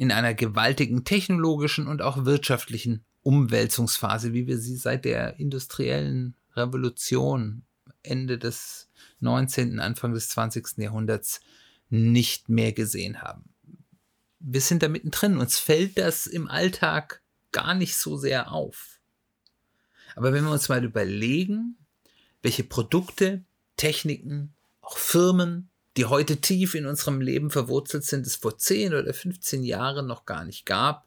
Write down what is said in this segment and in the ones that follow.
in einer gewaltigen technologischen und auch wirtschaftlichen Umwälzungsphase, wie wir sie seit der industriellen Revolution Ende des 19., Anfang des 20. Jahrhunderts nicht mehr gesehen haben. Wir sind da mittendrin. Uns fällt das im Alltag gar nicht so sehr auf. Aber wenn wir uns mal überlegen, welche Produkte, Techniken, auch Firmen die heute tief in unserem Leben verwurzelt sind, es vor 10 oder 15 Jahren noch gar nicht gab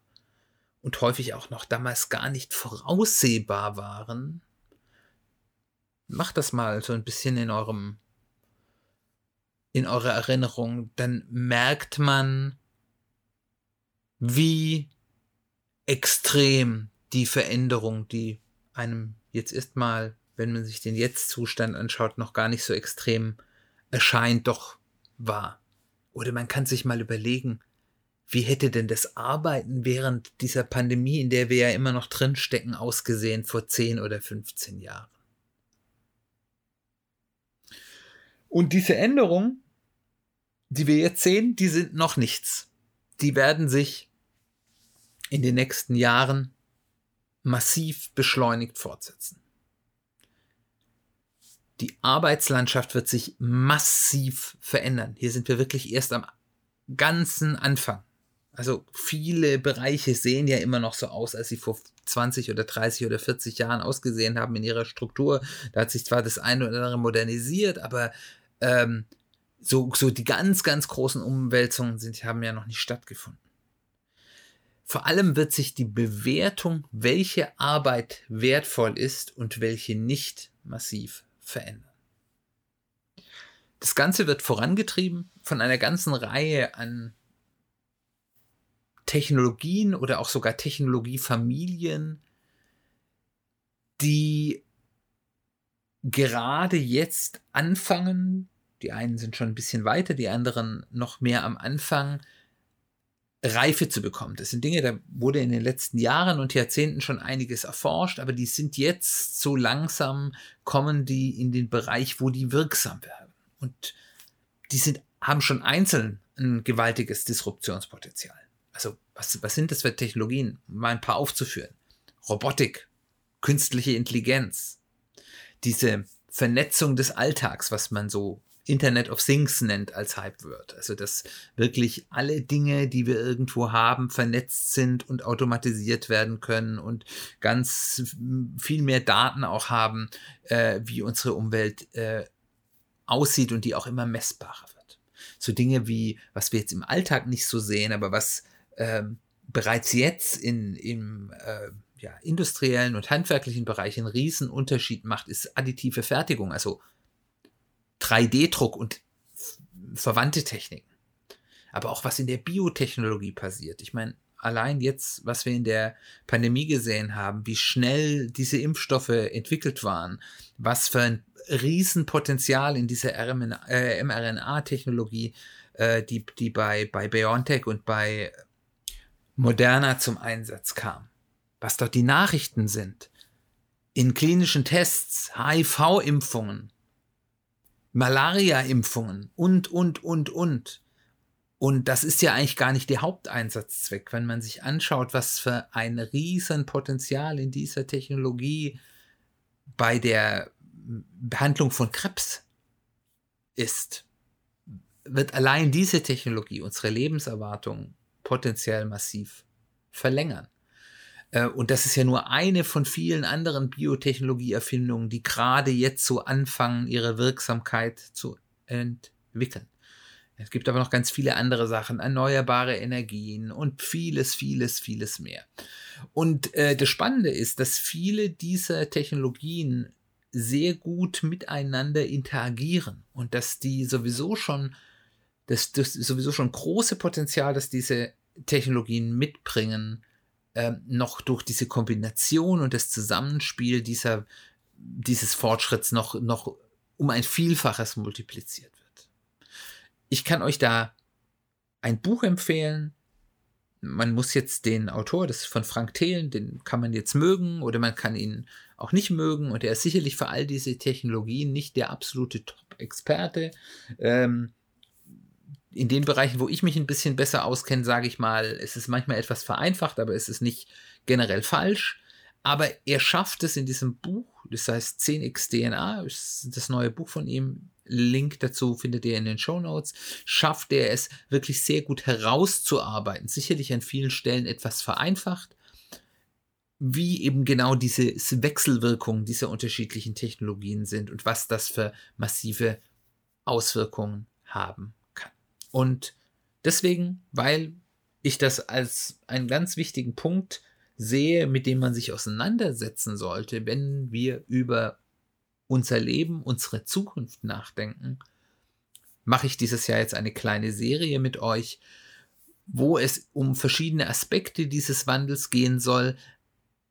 und häufig auch noch damals gar nicht voraussehbar waren. Macht das mal so ein bisschen in eurem in eurer Erinnerung, dann merkt man, wie extrem die Veränderung, die einem jetzt erstmal, wenn man sich den Jetzt-Zustand anschaut, noch gar nicht so extrem erscheint, doch war. Oder man kann sich mal überlegen, wie hätte denn das Arbeiten während dieser Pandemie, in der wir ja immer noch drinstecken, ausgesehen vor 10 oder 15 Jahren? Und diese Änderungen, die wir jetzt sehen, die sind noch nichts. Die werden sich in den nächsten Jahren massiv beschleunigt fortsetzen die Arbeitslandschaft wird sich massiv verändern. Hier sind wir wirklich erst am ganzen Anfang. Also viele Bereiche sehen ja immer noch so aus, als sie vor 20 oder 30 oder 40 Jahren ausgesehen haben in ihrer Struktur. Da hat sich zwar das eine oder andere modernisiert, aber ähm, so, so die ganz, ganz großen Umwälzungen sind, haben ja noch nicht stattgefunden. Vor allem wird sich die Bewertung, welche Arbeit wertvoll ist und welche nicht, massiv verändern. Das Ganze wird vorangetrieben von einer ganzen Reihe an Technologien oder auch sogar Technologiefamilien, die gerade jetzt anfangen, die einen sind schon ein bisschen weiter, die anderen noch mehr am Anfang, Reife zu bekommen. Das sind Dinge, da wurde in den letzten Jahren und Jahrzehnten schon einiges erforscht, aber die sind jetzt so langsam, kommen die in den Bereich, wo die wirksam werden. Und die sind, haben schon einzeln ein gewaltiges Disruptionspotenzial. Also, was, was sind das für Technologien? Mal ein paar aufzuführen. Robotik, künstliche Intelligenz, diese Vernetzung des Alltags, was man so Internet of Things nennt als Hype-Word. Also, dass wirklich alle Dinge, die wir irgendwo haben, vernetzt sind und automatisiert werden können und ganz viel mehr Daten auch haben, äh, wie unsere Umwelt äh, aussieht und die auch immer messbarer wird. So Dinge wie, was wir jetzt im Alltag nicht so sehen, aber was äh, bereits jetzt in, im äh, ja, industriellen und handwerklichen Bereich einen Unterschied macht, ist additive Fertigung, also 3D-Druck und verwandte Techniken. Aber auch was in der Biotechnologie passiert. Ich meine, allein jetzt, was wir in der Pandemie gesehen haben, wie schnell diese Impfstoffe entwickelt waren, was für ein Riesenpotenzial in dieser äh, mRNA-Technologie, äh, die, die bei, bei BioNTech und bei Moderna zum Einsatz kam. Was dort die Nachrichten sind. In klinischen Tests, HIV-Impfungen, Malaria-Impfungen und, und, und, und. Und das ist ja eigentlich gar nicht der Haupteinsatzzweck, wenn man sich anschaut, was für ein Riesenpotenzial in dieser Technologie bei der Behandlung von Krebs ist, wird allein diese Technologie unsere Lebenserwartung potenziell massiv verlängern. Äh, und das ist ja nur eine von vielen anderen Biotechnologieerfindungen, die gerade jetzt so anfangen, ihre Wirksamkeit zu entwickeln. Es gibt aber noch ganz viele andere Sachen, erneuerbare Energien und vieles, vieles, vieles mehr. Und äh, das Spannende ist, dass viele dieser Technologien sehr gut miteinander interagieren und dass die sowieso schon, das, das sowieso schon große Potenzial, dass diese Technologien mitbringen, äh, noch durch diese Kombination und das Zusammenspiel dieser, dieses Fortschritts noch, noch um ein Vielfaches multipliziert wird. Ich kann euch da ein Buch empfehlen. Man muss jetzt den Autor, das ist von Frank Thelen, den kann man jetzt mögen oder man kann ihn auch nicht mögen. Und er ist sicherlich für all diese Technologien nicht der absolute Top-Experte. Ähm, in den Bereichen, wo ich mich ein bisschen besser auskenne, sage ich mal, es ist manchmal etwas vereinfacht, aber es ist nicht generell falsch. Aber er schafft es in diesem Buch, das heißt 10x DNA, ist das neue Buch von ihm. Link dazu findet ihr in den Show Notes. Schafft er es wirklich sehr gut herauszuarbeiten. Sicherlich an vielen Stellen etwas vereinfacht, wie eben genau diese Wechselwirkungen dieser unterschiedlichen Technologien sind und was das für massive Auswirkungen haben. Und deswegen, weil ich das als einen ganz wichtigen Punkt sehe, mit dem man sich auseinandersetzen sollte, wenn wir über unser Leben, unsere Zukunft nachdenken, mache ich dieses Jahr jetzt eine kleine Serie mit euch, wo es um verschiedene Aspekte dieses Wandels gehen soll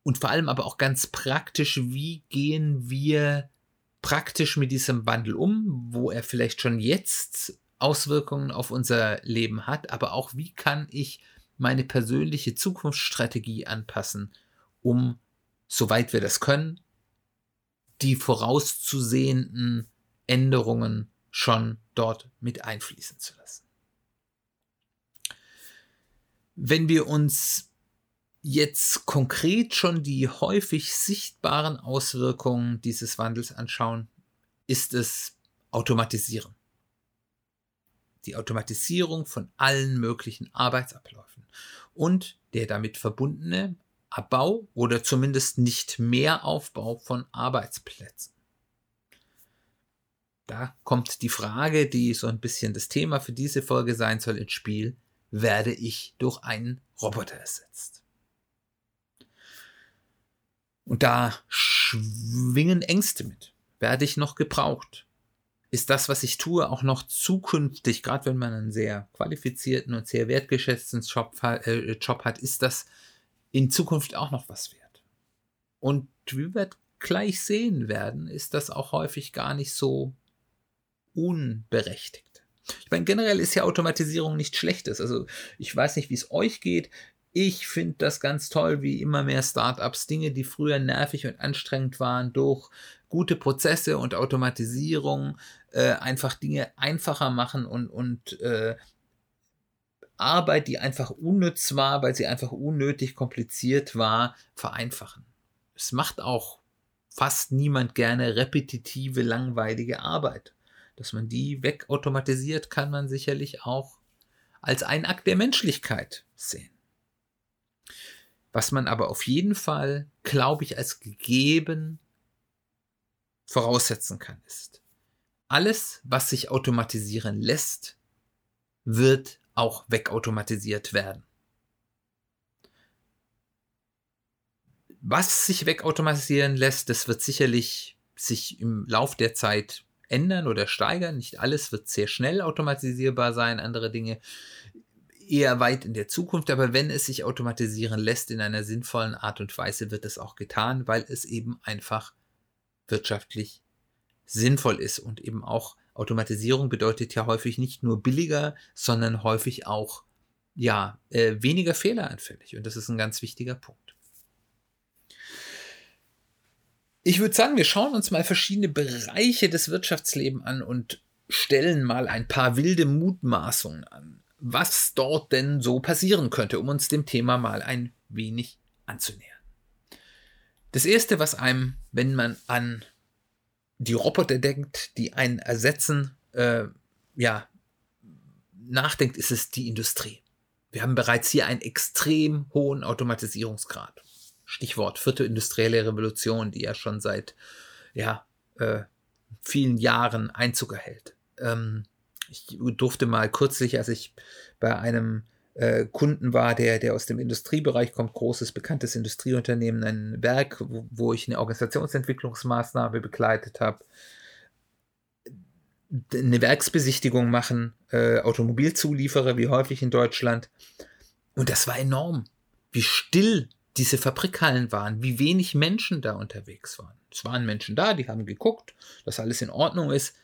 und vor allem aber auch ganz praktisch, wie gehen wir praktisch mit diesem Wandel um, wo er vielleicht schon jetzt Auswirkungen auf unser Leben hat, aber auch wie kann ich meine persönliche Zukunftsstrategie anpassen, um, soweit wir das können, die vorauszusehenden Änderungen schon dort mit einfließen zu lassen. Wenn wir uns jetzt konkret schon die häufig sichtbaren Auswirkungen dieses Wandels anschauen, ist es Automatisieren. Die Automatisierung von allen möglichen Arbeitsabläufen und der damit verbundene Abbau oder zumindest nicht mehr Aufbau von Arbeitsplätzen. Da kommt die Frage, die so ein bisschen das Thema für diese Folge sein soll, ins Spiel. Werde ich durch einen Roboter ersetzt? Und da schwingen Ängste mit. Werde ich noch gebraucht? Ist das, was ich tue, auch noch zukünftig, gerade wenn man einen sehr qualifizierten und sehr wertgeschätzten Job, äh, Job hat, ist das in Zukunft auch noch was wert. Und wie wir gleich sehen werden, ist das auch häufig gar nicht so unberechtigt. Ich meine, generell ist ja Automatisierung nichts Schlechtes. Also ich weiß nicht, wie es euch geht. Ich finde das ganz toll, wie immer mehr Startups Dinge, die früher nervig und anstrengend waren, durch gute Prozesse und Automatisierung äh, einfach Dinge einfacher machen und, und äh, Arbeit, die einfach unnütz war, weil sie einfach unnötig kompliziert war, vereinfachen. Es macht auch fast niemand gerne repetitive, langweilige Arbeit. Dass man die wegautomatisiert, kann man sicherlich auch als ein Akt der Menschlichkeit sehen. Was man aber auf jeden Fall, glaube ich, als gegeben voraussetzen kann, ist, alles, was sich automatisieren lässt, wird auch wegautomatisiert werden. Was sich wegautomatisieren lässt, das wird sicherlich sich im Lauf der Zeit ändern oder steigern. Nicht alles wird sehr schnell automatisierbar sein, andere Dinge eher weit in der Zukunft, aber wenn es sich automatisieren lässt in einer sinnvollen Art und Weise, wird es auch getan, weil es eben einfach wirtschaftlich sinnvoll ist und eben auch Automatisierung bedeutet ja häufig nicht nur billiger, sondern häufig auch ja, äh, weniger fehleranfällig. Und das ist ein ganz wichtiger Punkt. Ich würde sagen, wir schauen uns mal verschiedene Bereiche des Wirtschaftslebens an und stellen mal ein paar wilde Mutmaßungen an, was dort denn so passieren könnte, um uns dem Thema mal ein wenig anzunähern. Das Erste, was einem, wenn man an die Roboter denkt, die einen ersetzen, äh, ja, nachdenkt, ist es die Industrie. Wir haben bereits hier einen extrem hohen Automatisierungsgrad. Stichwort vierte industrielle Revolution, die ja schon seit ja, äh, vielen Jahren Einzug erhält. Ähm, ich durfte mal kürzlich, als ich bei einem äh, Kunden war, der, der aus dem Industriebereich kommt, großes, bekanntes Industrieunternehmen, ein Werk, wo, wo ich eine Organisationsentwicklungsmaßnahme begleitet habe, eine Werksbesichtigung machen, äh, Automobilzulieferer, wie häufig in Deutschland. Und das war enorm. wie still diese Fabrikhallen waren, wie wenig Menschen da unterwegs waren. Es waren Menschen da, die haben geguckt, dass alles in Ordnung ist.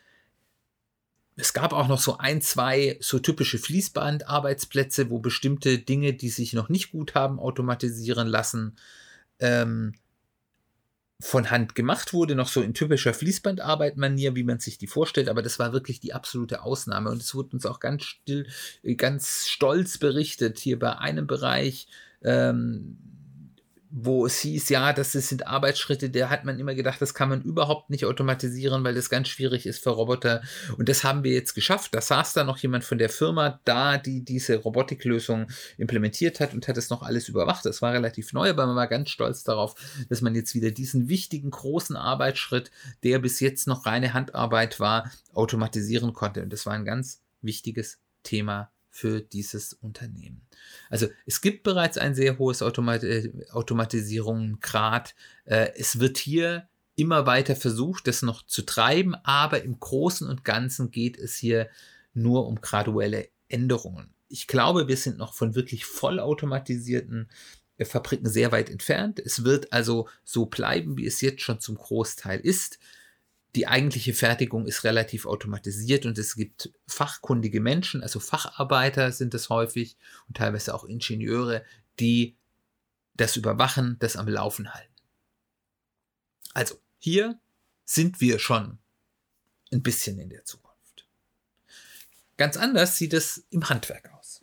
Es gab auch noch so ein, zwei so typische Fließbandarbeitsplätze, wo bestimmte Dinge, die sich noch nicht gut haben, automatisieren lassen, ähm, von Hand gemacht wurde, noch so in typischer Fließbandarbeit-Manier, wie man sich die vorstellt, aber das war wirklich die absolute Ausnahme. Und es wurde uns auch ganz still, ganz stolz berichtet, hier bei einem Bereich, ähm, wo es hieß, ja, das sind Arbeitsschritte, da hat man immer gedacht, das kann man überhaupt nicht automatisieren, weil das ganz schwierig ist für Roboter. Und das haben wir jetzt geschafft. Da saß da noch jemand von der Firma da, die diese Robotiklösung implementiert hat und hat es noch alles überwacht. Das war relativ neu, aber man war ganz stolz darauf, dass man jetzt wieder diesen wichtigen, großen Arbeitsschritt, der bis jetzt noch reine Handarbeit war, automatisieren konnte. Und das war ein ganz wichtiges Thema für dieses Unternehmen. Also es gibt bereits ein sehr hohes Automat äh, Automatisierungsgrad. Äh, es wird hier immer weiter versucht, das noch zu treiben, aber im Großen und Ganzen geht es hier nur um graduelle Änderungen. Ich glaube, wir sind noch von wirklich vollautomatisierten äh, Fabriken sehr weit entfernt. Es wird also so bleiben, wie es jetzt schon zum Großteil ist die eigentliche Fertigung ist relativ automatisiert und es gibt fachkundige Menschen, also Facharbeiter sind es häufig und teilweise auch Ingenieure, die das überwachen, das am Laufen halten. Also hier sind wir schon ein bisschen in der Zukunft. Ganz anders sieht es im Handwerk aus.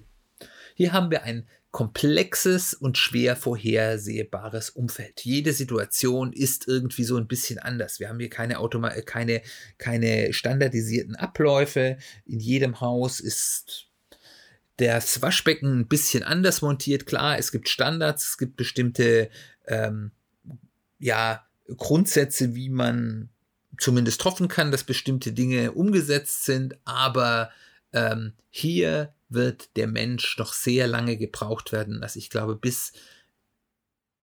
Hier haben wir ein komplexes und schwer vorhersehbares Umfeld. Jede Situation ist irgendwie so ein bisschen anders. Wir haben hier keine, Automa keine, keine standardisierten Abläufe. In jedem Haus ist das Waschbecken ein bisschen anders montiert. Klar, es gibt Standards, es gibt bestimmte ähm, ja, Grundsätze, wie man zumindest hoffen kann, dass bestimmte Dinge umgesetzt sind, aber ähm, hier wird der Mensch noch sehr lange gebraucht werden. Also ich glaube, bis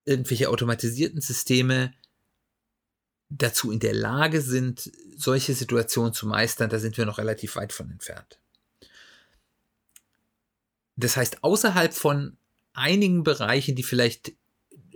irgendwelche automatisierten Systeme dazu in der Lage sind, solche Situationen zu meistern, da sind wir noch relativ weit von entfernt. Das heißt, außerhalb von einigen Bereichen, die vielleicht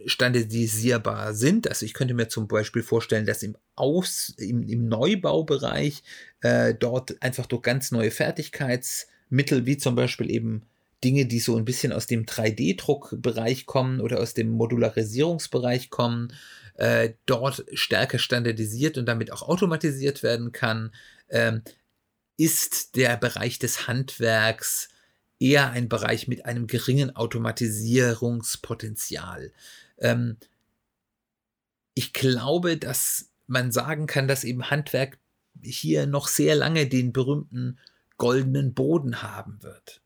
standardisierbar sind, also ich könnte mir zum Beispiel vorstellen, dass im, Aus, im, im Neubaubereich äh, dort einfach durch ganz neue Fertigkeits- Mittel wie zum Beispiel eben Dinge, die so ein bisschen aus dem 3D-Druckbereich kommen oder aus dem Modularisierungsbereich kommen, äh, dort stärker standardisiert und damit auch automatisiert werden kann, ähm, ist der Bereich des Handwerks eher ein Bereich mit einem geringen Automatisierungspotenzial. Ähm, ich glaube, dass man sagen kann, dass eben Handwerk hier noch sehr lange den berühmten goldenen Boden haben wird.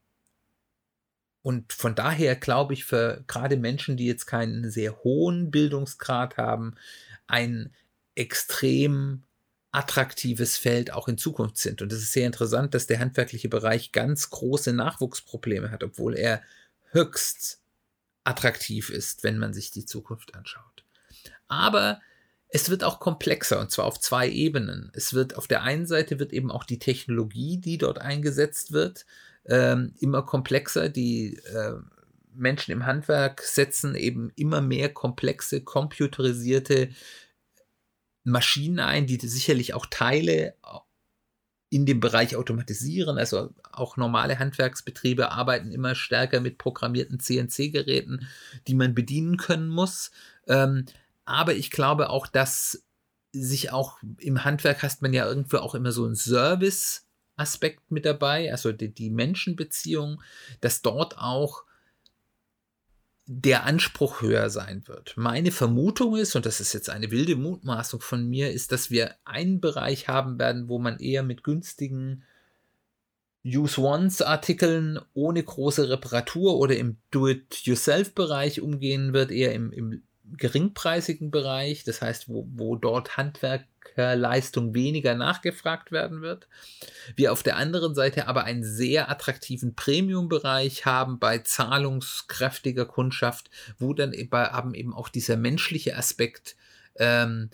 Und von daher glaube ich, für gerade Menschen, die jetzt keinen sehr hohen Bildungsgrad haben, ein extrem attraktives Feld auch in Zukunft sind. Und es ist sehr interessant, dass der handwerkliche Bereich ganz große Nachwuchsprobleme hat, obwohl er höchst attraktiv ist, wenn man sich die Zukunft anschaut. Aber es wird auch komplexer und zwar auf zwei Ebenen. Es wird auf der einen Seite wird eben auch die Technologie, die dort eingesetzt wird, ähm, immer komplexer. Die äh, Menschen im Handwerk setzen eben immer mehr komplexe, computerisierte Maschinen ein, die sicherlich auch Teile in dem Bereich automatisieren. Also auch normale Handwerksbetriebe arbeiten immer stärker mit programmierten CNC-Geräten, die man bedienen können muss. Ähm, aber ich glaube auch, dass sich auch im Handwerk hast man ja irgendwo auch immer so einen Service-Aspekt mit dabei, also die, die Menschenbeziehung, dass dort auch der Anspruch höher sein wird. Meine Vermutung ist, und das ist jetzt eine wilde Mutmaßung von mir, ist, dass wir einen Bereich haben werden, wo man eher mit günstigen Use-Once-Artikeln ohne große Reparatur oder im Do-it-yourself-Bereich umgehen wird, eher im, im geringpreisigen Bereich, das heißt, wo, wo dort Handwerkerleistung weniger nachgefragt werden wird. Wir auf der anderen Seite aber einen sehr attraktiven Premium-Bereich haben bei zahlungskräftiger Kundschaft, wo dann eben, eben auch dieser menschliche Aspekt ähm,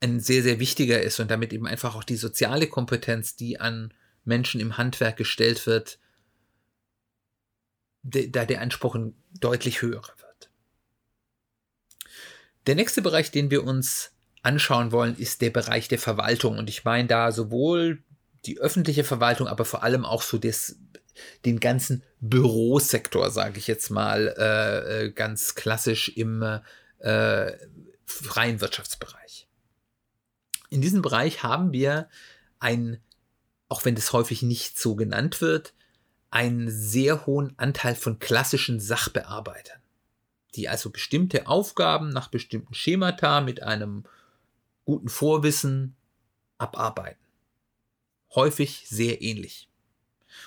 ein sehr, sehr wichtiger ist und damit eben einfach auch die soziale Kompetenz, die an Menschen im Handwerk gestellt wird, da der Anspruch deutlich höherer wird. Der nächste Bereich, den wir uns anschauen wollen, ist der Bereich der Verwaltung. Und ich meine da sowohl die öffentliche Verwaltung, aber vor allem auch so des, den ganzen Bürosektor, sage ich jetzt mal, äh, äh, ganz klassisch im äh, freien Wirtschaftsbereich. In diesem Bereich haben wir ein, auch wenn das häufig nicht so genannt wird, einen sehr hohen Anteil von klassischen Sachbearbeitern, die also bestimmte Aufgaben nach bestimmten Schemata mit einem guten Vorwissen abarbeiten. Häufig sehr ähnlich.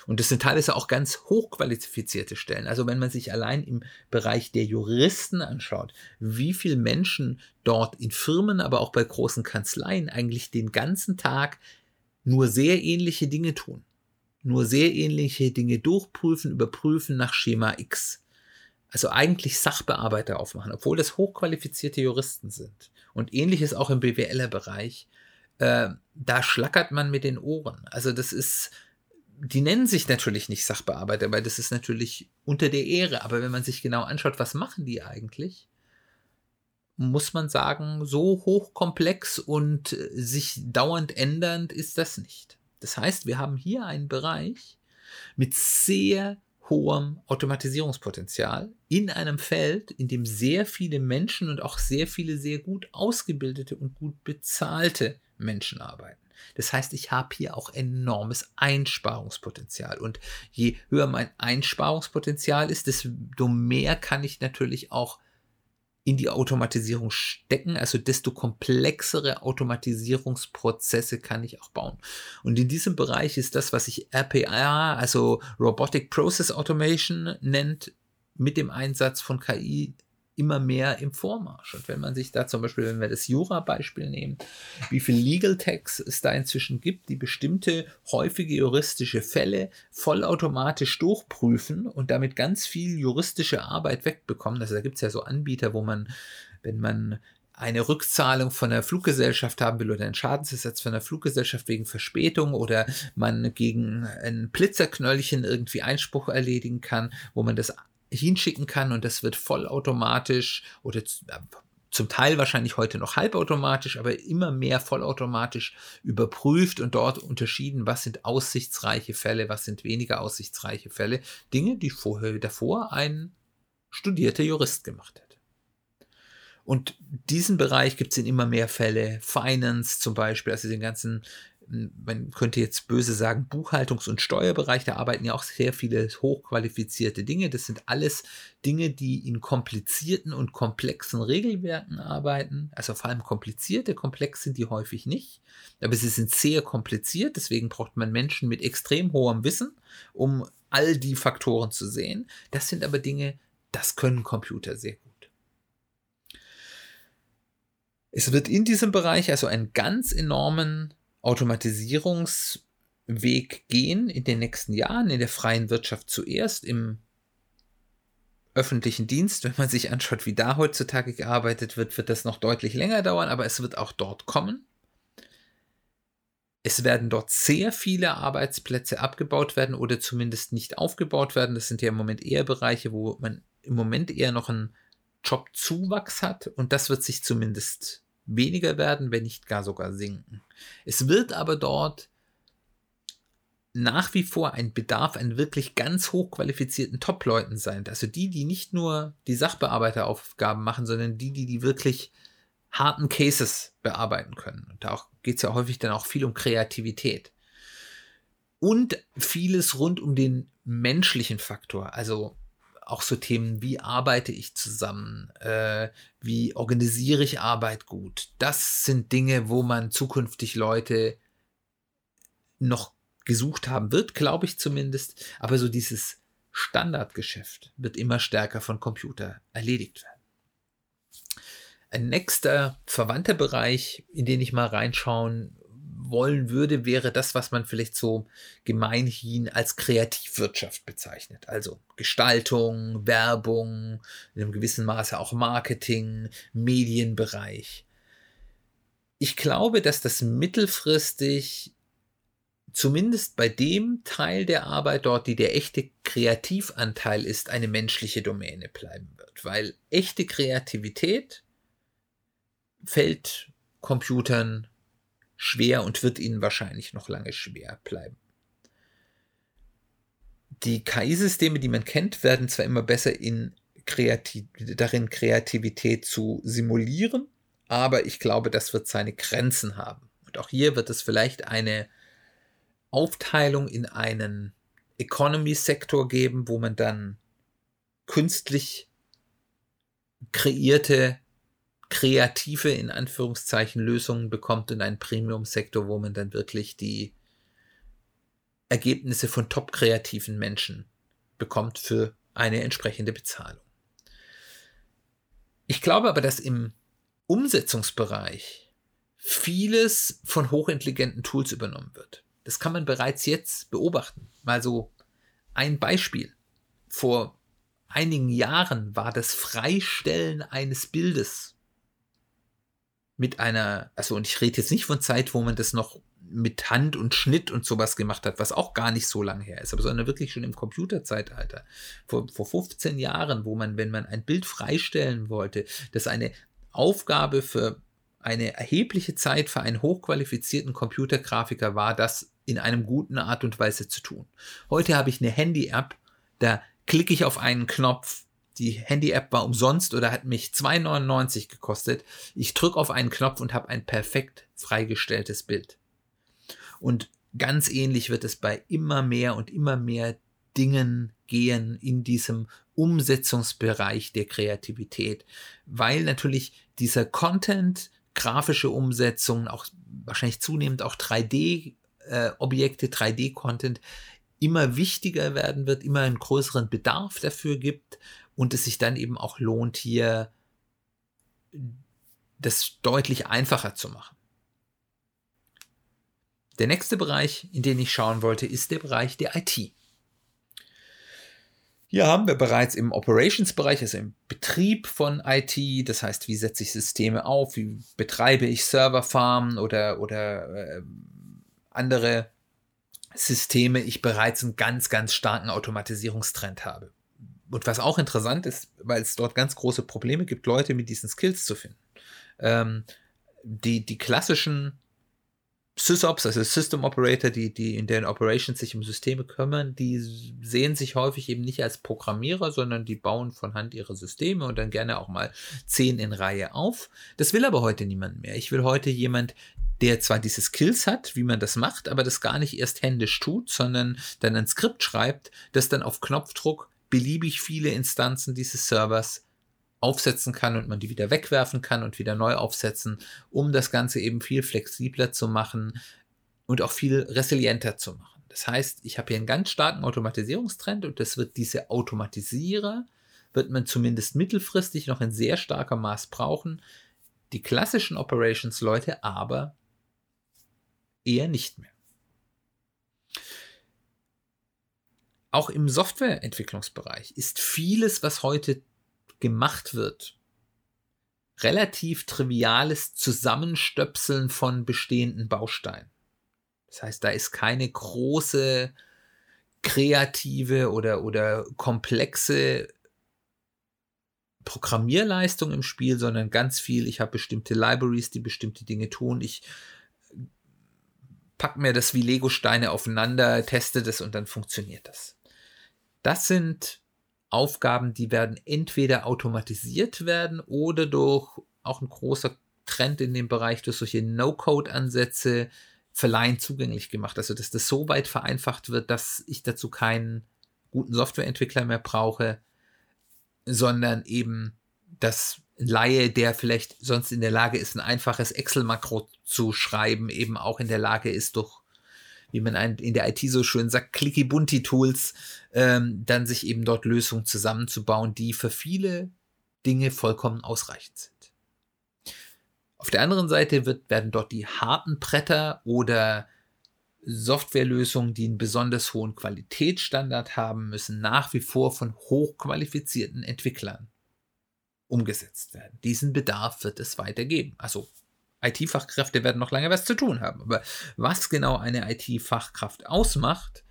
Und das sind teilweise auch ganz hochqualifizierte Stellen. Also wenn man sich allein im Bereich der Juristen anschaut, wie viele Menschen dort in Firmen, aber auch bei großen Kanzleien eigentlich den ganzen Tag nur sehr ähnliche Dinge tun. Nur sehr ähnliche Dinge durchprüfen, überprüfen nach Schema X. Also eigentlich Sachbearbeiter aufmachen, obwohl das hochqualifizierte Juristen sind. Und ähnliches auch im BWLer-Bereich. Äh, da schlackert man mit den Ohren. Also das ist, die nennen sich natürlich nicht Sachbearbeiter, weil das ist natürlich unter der Ehre. Aber wenn man sich genau anschaut, was machen die eigentlich, muss man sagen, so hochkomplex und äh, sich dauernd ändernd ist das nicht. Das heißt, wir haben hier einen Bereich mit sehr hohem Automatisierungspotenzial in einem Feld, in dem sehr viele Menschen und auch sehr viele sehr gut ausgebildete und gut bezahlte Menschen arbeiten. Das heißt, ich habe hier auch enormes Einsparungspotenzial. Und je höher mein Einsparungspotenzial ist, desto mehr kann ich natürlich auch in die Automatisierung stecken, also desto komplexere Automatisierungsprozesse kann ich auch bauen. Und in diesem Bereich ist das, was sich RPA, also Robotic Process Automation nennt, mit dem Einsatz von KI immer mehr im Vormarsch. Und wenn man sich da zum Beispiel, wenn wir das Jura-Beispiel nehmen, wie viel Legal Tags es da inzwischen gibt, die bestimmte häufige juristische Fälle vollautomatisch durchprüfen und damit ganz viel juristische Arbeit wegbekommen. Also da gibt es ja so Anbieter, wo man, wenn man eine Rückzahlung von der Fluggesellschaft haben will oder einen Schadensersatz von der Fluggesellschaft wegen Verspätung oder man gegen ein Blitzerknöllchen irgendwie Einspruch erledigen kann, wo man das hinschicken kann und das wird vollautomatisch oder zum Teil wahrscheinlich heute noch halbautomatisch, aber immer mehr vollautomatisch überprüft und dort unterschieden, was sind aussichtsreiche Fälle, was sind weniger aussichtsreiche Fälle. Dinge, die vorher davor ein studierter Jurist gemacht hat. Und diesen Bereich gibt es in immer mehr Fälle. Finance zum Beispiel, also den ganzen man könnte jetzt böse sagen, Buchhaltungs- und Steuerbereich, da arbeiten ja auch sehr viele hochqualifizierte Dinge. Das sind alles Dinge, die in komplizierten und komplexen Regelwerken arbeiten. Also vor allem komplizierte, komplex sind die häufig nicht. Aber sie sind sehr kompliziert, deswegen braucht man Menschen mit extrem hohem Wissen, um all die Faktoren zu sehen. Das sind aber Dinge, das können Computer sehr gut. Es wird in diesem Bereich also einen ganz enormen Automatisierungsweg gehen in den nächsten Jahren, in der freien Wirtschaft zuerst, im öffentlichen Dienst. Wenn man sich anschaut, wie da heutzutage gearbeitet wird, wird das noch deutlich länger dauern, aber es wird auch dort kommen. Es werden dort sehr viele Arbeitsplätze abgebaut werden oder zumindest nicht aufgebaut werden. Das sind ja im Moment eher Bereiche, wo man im Moment eher noch einen Jobzuwachs hat und das wird sich zumindest weniger werden, wenn nicht gar sogar sinken. Es wird aber dort nach wie vor ein Bedarf an wirklich ganz hochqualifizierten Top-Leuten sein. Also die, die nicht nur die Sachbearbeiteraufgaben machen, sondern die, die die wirklich harten Cases bearbeiten können. Und da geht es ja häufig dann auch viel um Kreativität. Und vieles rund um den menschlichen Faktor. Also auch so Themen, wie arbeite ich zusammen, äh, wie organisiere ich Arbeit gut. Das sind Dinge, wo man zukünftig Leute noch gesucht haben wird, glaube ich zumindest. Aber so dieses Standardgeschäft wird immer stärker von Computer erledigt werden. Ein nächster verwandter Bereich, in den ich mal reinschauen wollen würde, wäre das, was man vielleicht so gemeinhin als Kreativwirtschaft bezeichnet. Also Gestaltung, Werbung, in einem gewissen Maße auch Marketing, Medienbereich. Ich glaube, dass das mittelfristig zumindest bei dem Teil der Arbeit dort, die der echte Kreativanteil ist, eine menschliche Domäne bleiben wird. Weil echte Kreativität fällt Computern schwer und wird ihnen wahrscheinlich noch lange schwer bleiben. Die KI-Systeme, die man kennt, werden zwar immer besser in Kreativ darin, Kreativität zu simulieren, aber ich glaube, das wird seine Grenzen haben. Und auch hier wird es vielleicht eine Aufteilung in einen Economy-Sektor geben, wo man dann künstlich kreierte kreative, in Anführungszeichen, Lösungen bekommt und einen Premium-Sektor, wo man dann wirklich die Ergebnisse von top kreativen Menschen bekommt für eine entsprechende Bezahlung. Ich glaube aber, dass im Umsetzungsbereich vieles von hochintelligenten Tools übernommen wird. Das kann man bereits jetzt beobachten. Mal so ein Beispiel. Vor einigen Jahren war das Freistellen eines Bildes mit einer, also und ich rede jetzt nicht von Zeit, wo man das noch mit Hand und Schnitt und sowas gemacht hat, was auch gar nicht so lange her ist, aber sondern wirklich schon im Computerzeitalter, vor, vor 15 Jahren, wo man, wenn man ein Bild freistellen wollte, das eine Aufgabe für eine erhebliche Zeit für einen hochqualifizierten Computergrafiker war, das in einem guten Art und Weise zu tun. Heute habe ich eine Handy-App, da klicke ich auf einen Knopf, die Handy-App war umsonst oder hat mich 2,99 gekostet. Ich drücke auf einen Knopf und habe ein perfekt freigestelltes Bild. Und ganz ähnlich wird es bei immer mehr und immer mehr Dingen gehen in diesem Umsetzungsbereich der Kreativität, weil natürlich dieser Content, grafische Umsetzungen, auch wahrscheinlich zunehmend auch 3D-Objekte, äh, 3D-Content immer wichtiger werden wird, immer einen größeren Bedarf dafür gibt und es sich dann eben auch lohnt, hier das deutlich einfacher zu machen. Der nächste Bereich, in den ich schauen wollte, ist der Bereich der IT. Hier haben wir bereits im Operations-Bereich, also im Betrieb von IT, das heißt, wie setze ich Systeme auf, wie betreibe ich Serverfarmen oder, oder äh, andere Systeme, ich bereits einen ganz, ganz starken Automatisierungstrend habe. Und was auch interessant ist, weil es dort ganz große Probleme gibt, Leute mit diesen Skills zu finden. Ähm, die, die klassischen SysOps, also System Operator, die, die in deren Operations sich um Systeme kümmern, die sehen sich häufig eben nicht als Programmierer, sondern die bauen von Hand ihre Systeme und dann gerne auch mal zehn in Reihe auf. Das will aber heute niemand mehr. Ich will heute jemand, der zwar diese Skills hat, wie man das macht, aber das gar nicht erst händisch tut, sondern dann ein Skript schreibt, das dann auf Knopfdruck beliebig viele Instanzen dieses Servers aufsetzen kann und man die wieder wegwerfen kann und wieder neu aufsetzen, um das Ganze eben viel flexibler zu machen und auch viel resilienter zu machen. Das heißt, ich habe hier einen ganz starken Automatisierungstrend und das wird diese Automatisierer, wird man zumindest mittelfristig noch in sehr starker Maß brauchen. Die klassischen Operations-Leute aber eher nicht mehr. Auch im Softwareentwicklungsbereich ist vieles, was heute gemacht wird, relativ triviales Zusammenstöpseln von bestehenden Bausteinen. Das heißt, da ist keine große kreative oder, oder komplexe Programmierleistung im Spiel, sondern ganz viel, ich habe bestimmte Libraries, die bestimmte Dinge tun. Ich packe mir das wie Lego-Steine aufeinander, teste das und dann funktioniert das. Das sind Aufgaben, die werden entweder automatisiert werden oder durch auch ein großer Trend in dem Bereich durch solche No-Code-Ansätze verleihen zugänglich gemacht. Also dass das so weit vereinfacht wird, dass ich dazu keinen guten Softwareentwickler mehr brauche, sondern eben das Laie, der vielleicht sonst in der Lage ist, ein einfaches Excel-Makro zu schreiben, eben auch in der Lage ist, durch wie man in der IT so schön sagt, Clicky-Bunti-Tools, ähm, dann sich eben dort Lösungen zusammenzubauen, die für viele Dinge vollkommen ausreichend sind. Auf der anderen Seite wird, werden dort die harten Bretter oder Softwarelösungen, die einen besonders hohen Qualitätsstandard haben, müssen nach wie vor von hochqualifizierten Entwicklern umgesetzt werden. Diesen Bedarf wird es weitergeben. Also IT-Fachkräfte werden noch lange was zu tun haben. Aber was genau eine IT-Fachkraft ausmacht,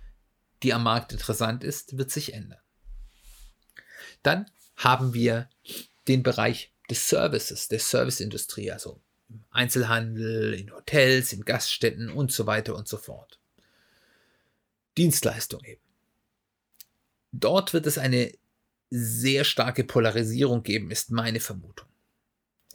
die am Markt interessant ist, wird sich ändern. Dann haben wir den Bereich des Services, der Serviceindustrie, also im Einzelhandel, in Hotels, in Gaststätten und so weiter und so fort. Dienstleistung eben. Dort wird es eine sehr starke Polarisierung geben, ist meine Vermutung.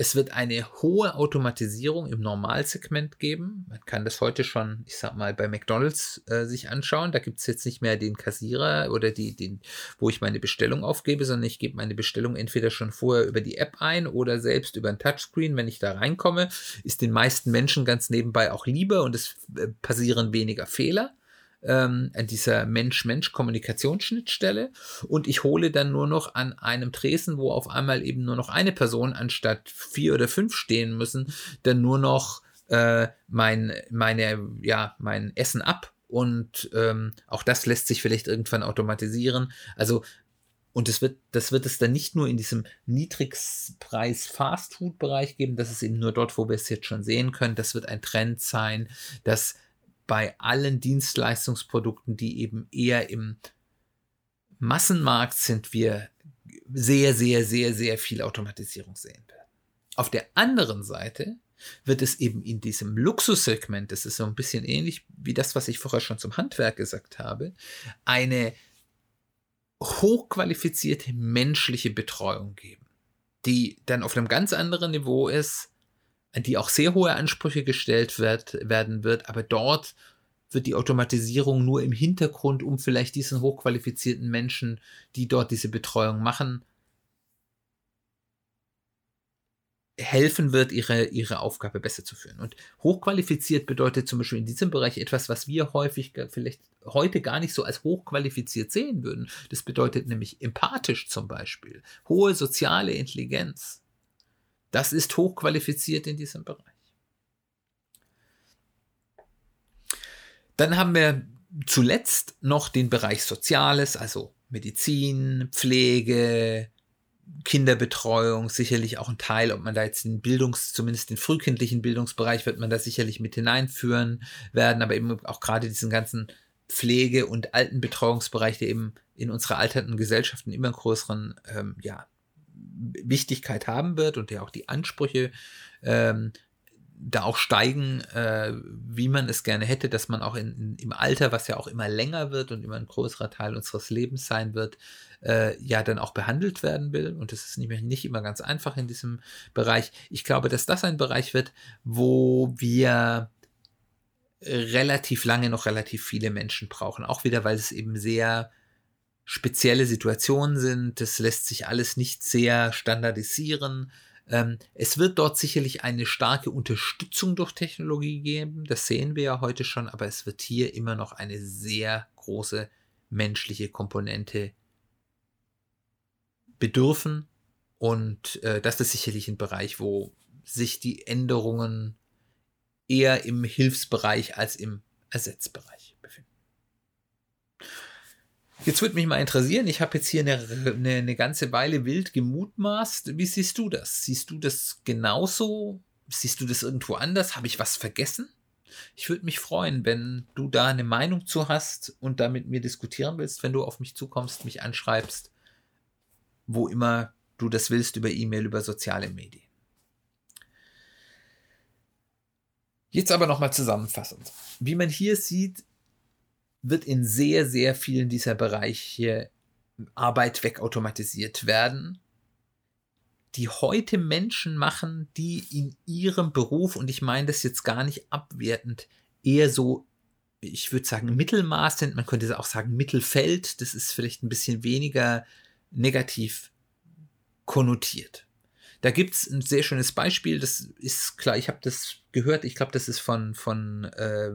Es wird eine hohe Automatisierung im Normalsegment geben. Man kann das heute schon, ich sag mal, bei McDonalds äh, sich anschauen. Da gibt es jetzt nicht mehr den Kassierer oder die, den, wo ich meine Bestellung aufgebe, sondern ich gebe meine Bestellung entweder schon vorher über die App ein oder selbst über ein Touchscreen, wenn ich da reinkomme. Ist den meisten Menschen ganz nebenbei auch lieber und es äh, passieren weniger Fehler ähm, an dieser Mensch-Mensch-Kommunikationsschnittstelle und ich hole dann nur noch an einem Tresen, wo auf einmal eben nur noch eine Person anstatt vier oder fünf stehen müssen, dann nur noch äh, mein, meine, ja, mein Essen ab und ähm, auch das lässt sich vielleicht irgendwann automatisieren. Also und es wird, das wird es dann nicht nur in diesem Niedrigpreis Fastfood Bereich geben, das ist eben nur dort, wo wir es jetzt schon sehen können. Das wird ein Trend sein, dass bei allen Dienstleistungsprodukten, die eben eher im Massenmarkt sind, wir sehr, sehr, sehr, sehr viel Automatisierung sehen werden. Auf der anderen Seite wird es eben in diesem Luxussegment, das ist so ein bisschen ähnlich wie das, was ich vorher schon zum Handwerk gesagt habe, eine hochqualifizierte menschliche Betreuung geben, die dann auf einem ganz anderen Niveau ist, an die auch sehr hohe Ansprüche gestellt wird, werden wird, aber dort wird die Automatisierung nur im Hintergrund, um vielleicht diesen hochqualifizierten Menschen, die dort diese Betreuung machen, helfen wird, ihre, ihre Aufgabe besser zu führen. Und hochqualifiziert bedeutet zum Beispiel in diesem Bereich etwas, was wir häufig vielleicht heute gar nicht so als hochqualifiziert sehen würden. Das bedeutet nämlich empathisch zum Beispiel, hohe soziale Intelligenz. Das ist hochqualifiziert in diesem Bereich. Dann haben wir zuletzt noch den Bereich Soziales, also Medizin, Pflege, Kinderbetreuung, sicherlich auch ein Teil, ob man da jetzt den Bildungs-, zumindest den frühkindlichen Bildungsbereich wird man da sicherlich mit hineinführen werden, aber eben auch gerade diesen ganzen Pflege- und Altenbetreuungsbereich, der eben in unserer alternden Gesellschaft einen immer größeren ähm, ja, Wichtigkeit haben wird und der auch die Ansprüche ähm, da auch steigen, äh, wie man es gerne hätte, dass man auch in, in, im Alter, was ja auch immer länger wird und immer ein größerer Teil unseres Lebens sein wird, äh, ja dann auch behandelt werden will. Und das ist mehr, nicht immer ganz einfach in diesem Bereich. Ich glaube, dass das ein Bereich wird, wo wir relativ lange noch relativ viele Menschen brauchen. Auch wieder, weil es eben sehr spezielle Situationen sind. Das lässt sich alles nicht sehr standardisieren. Ähm, es wird dort sicherlich eine starke Unterstützung durch Technologie geben. Das sehen wir ja heute schon, aber es wird hier immer noch eine sehr große menschliche Komponente bedürfen. Und äh, das ist sicherlich ein Bereich, wo sich die Änderungen eher im Hilfsbereich als im Ersetzbereich befinden. Jetzt würde mich mal interessieren, ich habe jetzt hier eine, eine, eine, ganze Weile wild gemutmaßt. Wie siehst du das? Siehst du das genauso? Siehst du das irgendwo anders? Habe ich was vergessen? Ich würde mich freuen, wenn du da eine Meinung zu hast und da mit mir diskutieren willst, wenn du auf mich zukommst, mich anschreibst, wo immer du das willst, über E-Mail, über soziale Medien. Jetzt aber nochmal zusammenfassend. Wie man hier sieht, wird in sehr, sehr vielen dieser Bereiche Arbeit wegautomatisiert werden, die heute Menschen machen, die in ihrem Beruf, und ich meine das jetzt gar nicht abwertend, eher so, ich würde sagen, Mittelmaß sind, man könnte auch sagen Mittelfeld, das ist vielleicht ein bisschen weniger negativ konnotiert. Da gibt es ein sehr schönes Beispiel, das ist klar, ich habe das gehört, ich glaube, das ist von, von äh,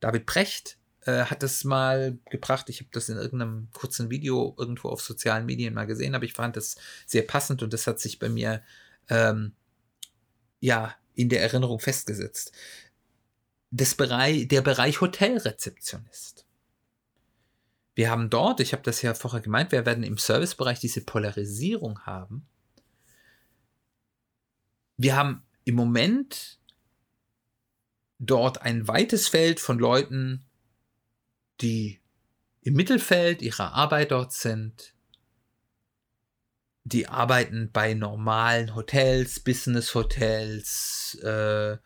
David Precht, äh, hat das mal gebracht. Ich habe das in irgendeinem kurzen Video irgendwo auf sozialen Medien mal gesehen, aber ich fand das sehr passend und das hat sich bei mir ähm, ja in der Erinnerung festgesetzt. Das Bereich, der Bereich Hotelrezeptionist. Wir haben dort, ich habe das ja vorher gemeint, wir werden im Servicebereich diese Polarisierung haben. Wir haben im Moment dort ein weites Feld von Leuten, die im Mittelfeld ihrer Arbeit dort sind, die arbeiten bei normalen Hotels, Business-Hotels, äh,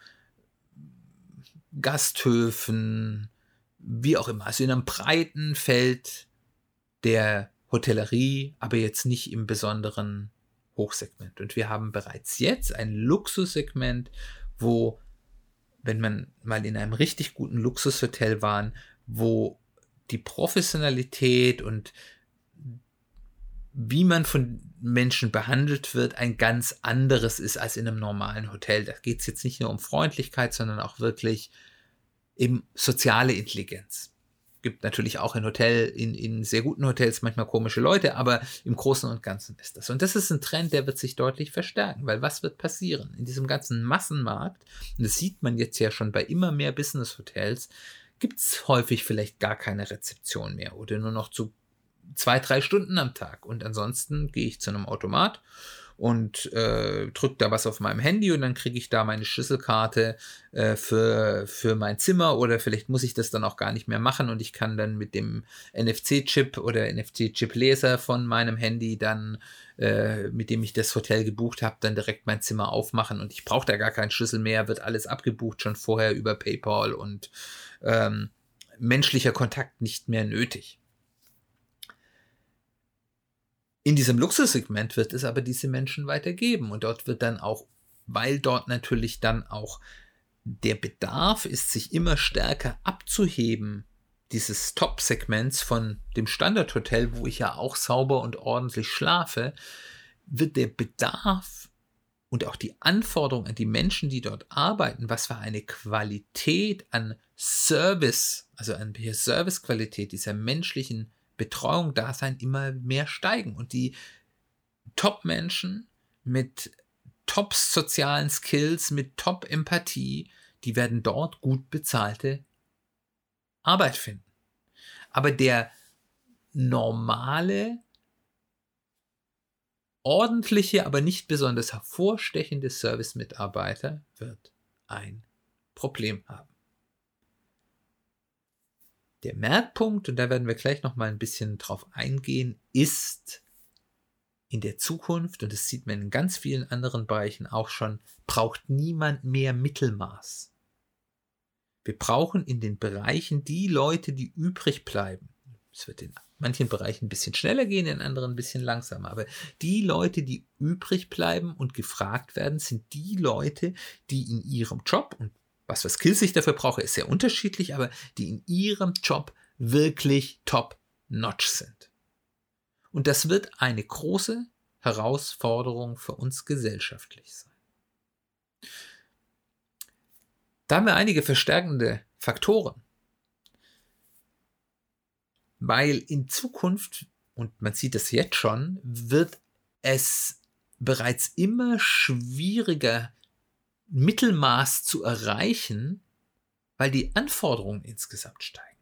Gasthöfen, wie auch immer. Also in einem breiten Feld der Hotellerie, aber jetzt nicht im besonderen Hochsegment. Und wir haben bereits jetzt ein Luxussegment, wo, wenn man mal in einem richtig guten Luxushotel war, wo die Professionalität und wie man von Menschen behandelt wird, ein ganz anderes ist als in einem normalen Hotel. Da geht es jetzt nicht nur um Freundlichkeit, sondern auch wirklich eben soziale Intelligenz. Gibt natürlich auch in Hotel, in, in sehr guten Hotels manchmal komische Leute, aber im Großen und Ganzen ist das. Und das ist ein Trend, der wird sich deutlich verstärken, weil was wird passieren? In diesem ganzen Massenmarkt, und das sieht man jetzt ja schon bei immer mehr Business-Hotels, gibt es häufig vielleicht gar keine Rezeption mehr oder nur noch zu zwei, drei Stunden am Tag. Und ansonsten gehe ich zu einem Automat und äh, drücke da was auf meinem Handy und dann kriege ich da meine Schlüsselkarte äh, für, für mein Zimmer oder vielleicht muss ich das dann auch gar nicht mehr machen und ich kann dann mit dem NFC-Chip oder NFC-Chip-Leser von meinem Handy dann, äh, mit dem ich das Hotel gebucht habe, dann direkt mein Zimmer aufmachen und ich brauche da gar keinen Schlüssel mehr, wird alles abgebucht schon vorher über PayPal und ähm, menschlicher Kontakt nicht mehr nötig. In diesem Luxussegment wird es aber diese Menschen weitergeben und dort wird dann auch, weil dort natürlich dann auch der Bedarf ist, sich immer stärker abzuheben, dieses Top-Segments von dem Standardhotel, wo ich ja auch sauber und ordentlich schlafe, wird der Bedarf und auch die Anforderung an die Menschen, die dort arbeiten, was für eine Qualität an Service, also an Servicequalität dieser menschlichen Betreuung, Dasein immer mehr steigen. Und die Top-Menschen mit top-sozialen Skills, mit Top-Empathie, die werden dort gut bezahlte Arbeit finden. Aber der normale, ordentliche, aber nicht besonders hervorstechende Service-Mitarbeiter wird ein Problem haben. Der Merkpunkt, und da werden wir gleich noch mal ein bisschen drauf eingehen, ist in der Zukunft, und das sieht man in ganz vielen anderen Bereichen auch schon, braucht niemand mehr Mittelmaß. Wir brauchen in den Bereichen die Leute, die übrig bleiben. Es wird in manchen Bereichen ein bisschen schneller gehen, in anderen ein bisschen langsamer. Aber die Leute, die übrig bleiben und gefragt werden, sind die Leute, die in ihrem Job, und was für Skills ich dafür brauche, ist sehr unterschiedlich, aber die in ihrem Job wirklich top-notch sind. Und das wird eine große Herausforderung für uns gesellschaftlich sein. Da haben wir einige verstärkende Faktoren. Weil in Zukunft, und man sieht es jetzt schon, wird es bereits immer schwieriger Mittelmaß zu erreichen, weil die Anforderungen insgesamt steigen.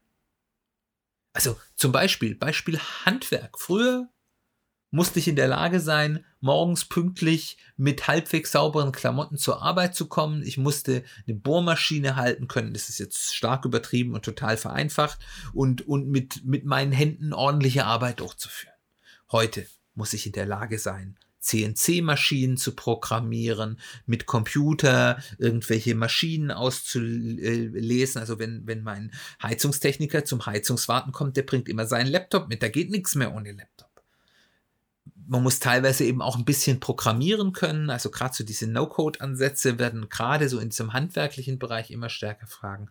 Also zum Beispiel, Beispiel Handwerk. Früher musste ich in der Lage sein, morgens pünktlich mit halbwegs sauberen Klamotten zur Arbeit zu kommen. Ich musste eine Bohrmaschine halten können. Das ist jetzt stark übertrieben und total vereinfacht. Und, und mit, mit meinen Händen ordentliche Arbeit durchzuführen. Heute muss ich in der Lage sein, CNC-Maschinen zu programmieren, mit Computer irgendwelche Maschinen auszulesen. Also wenn, wenn mein Heizungstechniker zum Heizungswarten kommt, der bringt immer seinen Laptop mit. Da geht nichts mehr ohne Laptop. Man muss teilweise eben auch ein bisschen programmieren können. Also gerade so diese No-Code-Ansätze werden gerade so in diesem handwerklichen Bereich immer stärker fragen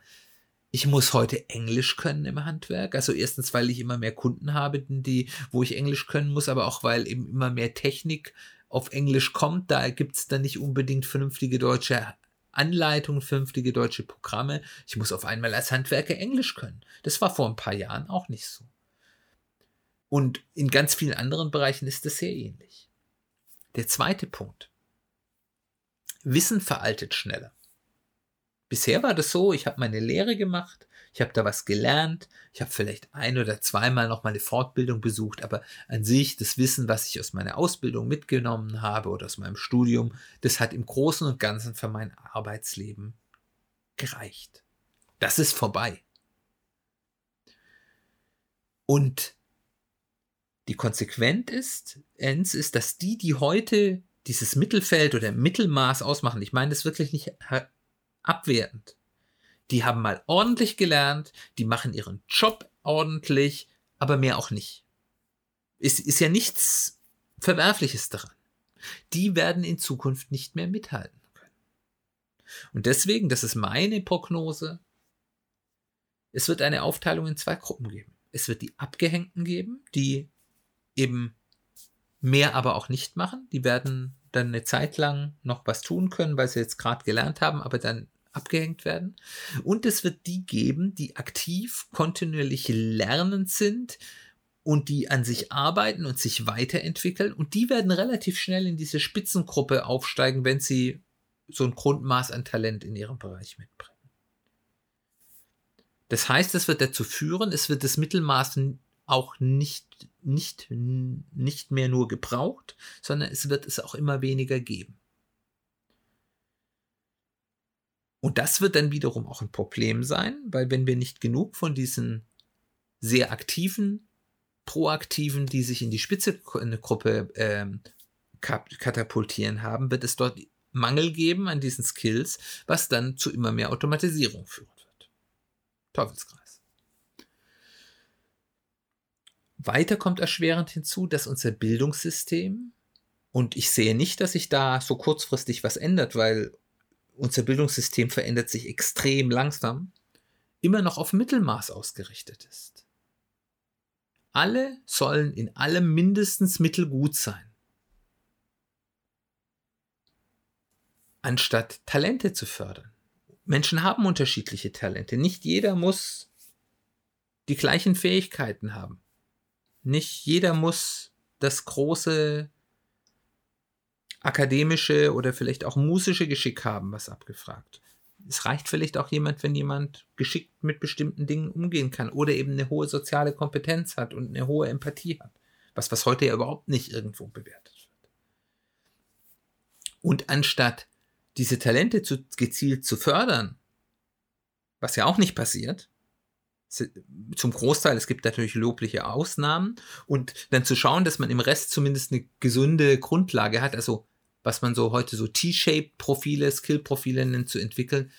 ich muss heute Englisch können im Handwerk. Also erstens, weil ich immer mehr Kunden habe, die, wo ich Englisch können muss, aber auch weil eben immer mehr Technik auf Englisch kommt. Da gibt es dann nicht unbedingt vernünftige deutsche Anleitungen, vernünftige deutsche Programme. Ich muss auf einmal als Handwerker Englisch können. Das war vor ein paar Jahren auch nicht so. Und in ganz vielen anderen Bereichen ist das sehr ähnlich. Der zweite Punkt. Wissen veraltet schneller. Bisher war das so, ich habe meine Lehre gemacht, ich habe da was gelernt, ich habe vielleicht ein oder zweimal noch mal eine Fortbildung besucht, aber an sich das Wissen, was ich aus meiner Ausbildung mitgenommen habe oder aus meinem Studium, das hat im Großen und Ganzen für mein Arbeitsleben gereicht. Das ist vorbei. Und Die Konsequenz ist, ist, dass die, die heute dieses Mittelfeld oder Mittelmaß ausmachen, ich meine das wirklich nicht abwertend, die haben mal ordentlich gelernt, die machen ihren Job ordentlich, aber mehr auch nicht. Ist, ist ja nichts Verwerfliches daran. Die werden in Zukunft nicht mehr mithalten können. Und deswegen, das ist meine Prognose, es wird eine Aufteilung in zwei Gruppen geben. Es wird die Abgehängten geben, die eben mehr aber auch nicht machen. Die werden dann eine Zeit lang noch was tun können, weil sie jetzt gerade gelernt haben, aber dann abgehängt werden. Und es wird die geben, die aktiv, kontinuierlich lernend sind und die an sich arbeiten und sich weiterentwickeln. Und die werden relativ schnell in diese Spitzengruppe aufsteigen, wenn sie so ein Grundmaß an Talent in ihrem Bereich mitbringen. Das heißt, es wird dazu führen, es wird das Mittelmaß auch nicht, nicht, nicht mehr nur gebraucht, sondern es wird es auch immer weniger geben. Und das wird dann wiederum auch ein Problem sein, weil wenn wir nicht genug von diesen sehr aktiven, proaktiven, die sich in die Spitze eine Gruppe ähm, katapultieren haben, wird es dort Mangel geben an diesen Skills, was dann zu immer mehr Automatisierung führen wird. Teufelskreis. Weiter kommt erschwerend hinzu, dass unser Bildungssystem, und ich sehe nicht, dass sich da so kurzfristig was ändert, weil unser Bildungssystem verändert sich extrem langsam, immer noch auf Mittelmaß ausgerichtet ist. Alle sollen in allem mindestens mittelgut sein. Anstatt Talente zu fördern. Menschen haben unterschiedliche Talente. Nicht jeder muss die gleichen Fähigkeiten haben. Nicht jeder muss das große akademische oder vielleicht auch musische Geschick haben, was abgefragt. Es reicht vielleicht auch jemand, wenn jemand geschickt mit bestimmten Dingen umgehen kann oder eben eine hohe soziale Kompetenz hat und eine hohe Empathie hat. Was, was heute ja überhaupt nicht irgendwo bewertet wird. Und anstatt diese Talente zu, gezielt zu fördern, was ja auch nicht passiert, zum Großteil, es gibt natürlich lobliche Ausnahmen und dann zu schauen, dass man im Rest zumindest eine gesunde Grundlage hat, also was man so heute so T-Shaped-Profile, Skill-Profile nennt, zu entwickeln,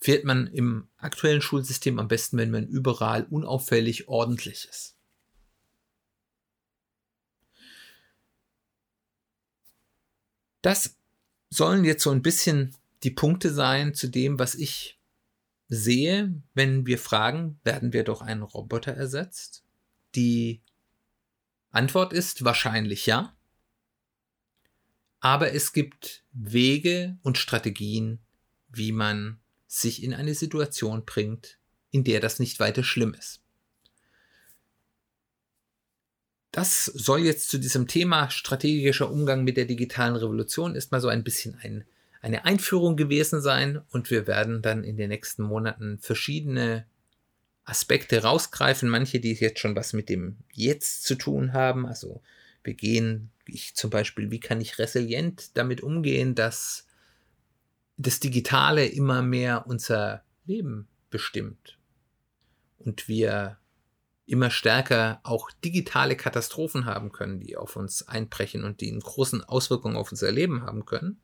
fährt man im aktuellen Schulsystem am besten, wenn man überall unauffällig ordentlich ist. Das sollen jetzt so ein bisschen die Punkte sein zu dem, was ich sehe, wenn wir fragen, werden wir durch einen Roboter ersetzt? Die Antwort ist wahrscheinlich ja. Aber es gibt Wege und Strategien, wie man sich in eine Situation bringt, in der das nicht weiter schlimm ist. Das soll jetzt zu diesem Thema strategischer Umgang mit der digitalen Revolution ist mal so ein bisschen ein, eine Einführung gewesen sein und wir werden dann in den nächsten Monaten verschiedene Aspekte rausgreifen, manche, die jetzt schon was mit dem Jetzt zu tun haben, also wir gehen, ich zum Beispiel, wie kann ich resilient damit umgehen, dass das Digitale immer mehr unser Leben bestimmt und wir immer stärker auch digitale Katastrophen haben können, die auf uns einbrechen und die einen großen Auswirkungen auf unser Leben haben können.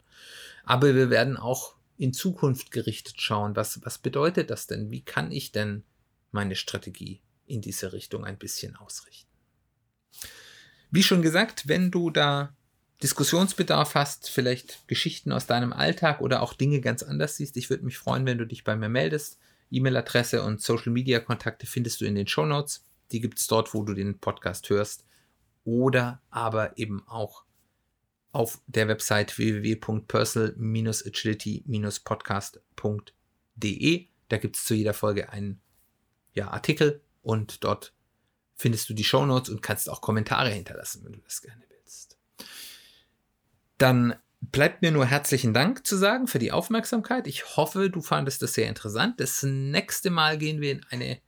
Aber wir werden auch in Zukunft gerichtet schauen, was, was bedeutet das denn? Wie kann ich denn meine Strategie in diese Richtung ein bisschen ausrichten? Wie schon gesagt, wenn du da Diskussionsbedarf hast, vielleicht Geschichten aus deinem Alltag oder auch Dinge ganz anders siehst, ich würde mich freuen, wenn du dich bei mir meldest. E-Mail-Adresse und Social-Media-Kontakte findest du in den Show Notes. Die gibt es dort, wo du den Podcast hörst. Oder aber eben auch auf der Website www.personal-agility-podcast.de. Da gibt es zu jeder Folge einen ja, Artikel und dort findest du die Show Notes und kannst auch Kommentare hinterlassen, wenn du das gerne willst. Dann bleibt mir nur herzlichen Dank zu sagen für die Aufmerksamkeit. Ich hoffe, du fandest das sehr interessant. Das nächste Mal gehen wir in eine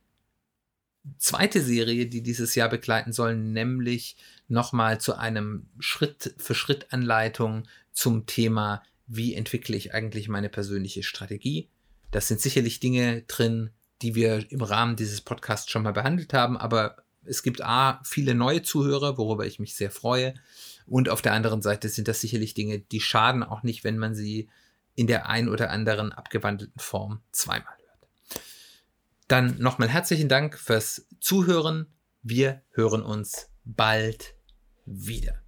zweite Serie, die dieses Jahr begleiten soll, nämlich nochmal zu einem Schritt-für-Schritt-Anleitung zum Thema, wie entwickle ich eigentlich meine persönliche Strategie. Das sind sicherlich Dinge drin, die wir im Rahmen dieses Podcasts schon mal behandelt haben, aber es gibt A, viele neue Zuhörer, worüber ich mich sehr freue. Und auf der anderen Seite sind das sicherlich Dinge, die schaden auch nicht, wenn man sie in der ein oder anderen abgewandelten Form zweimal dann nochmal herzlichen Dank fürs Zuhören. Wir hören uns bald wieder.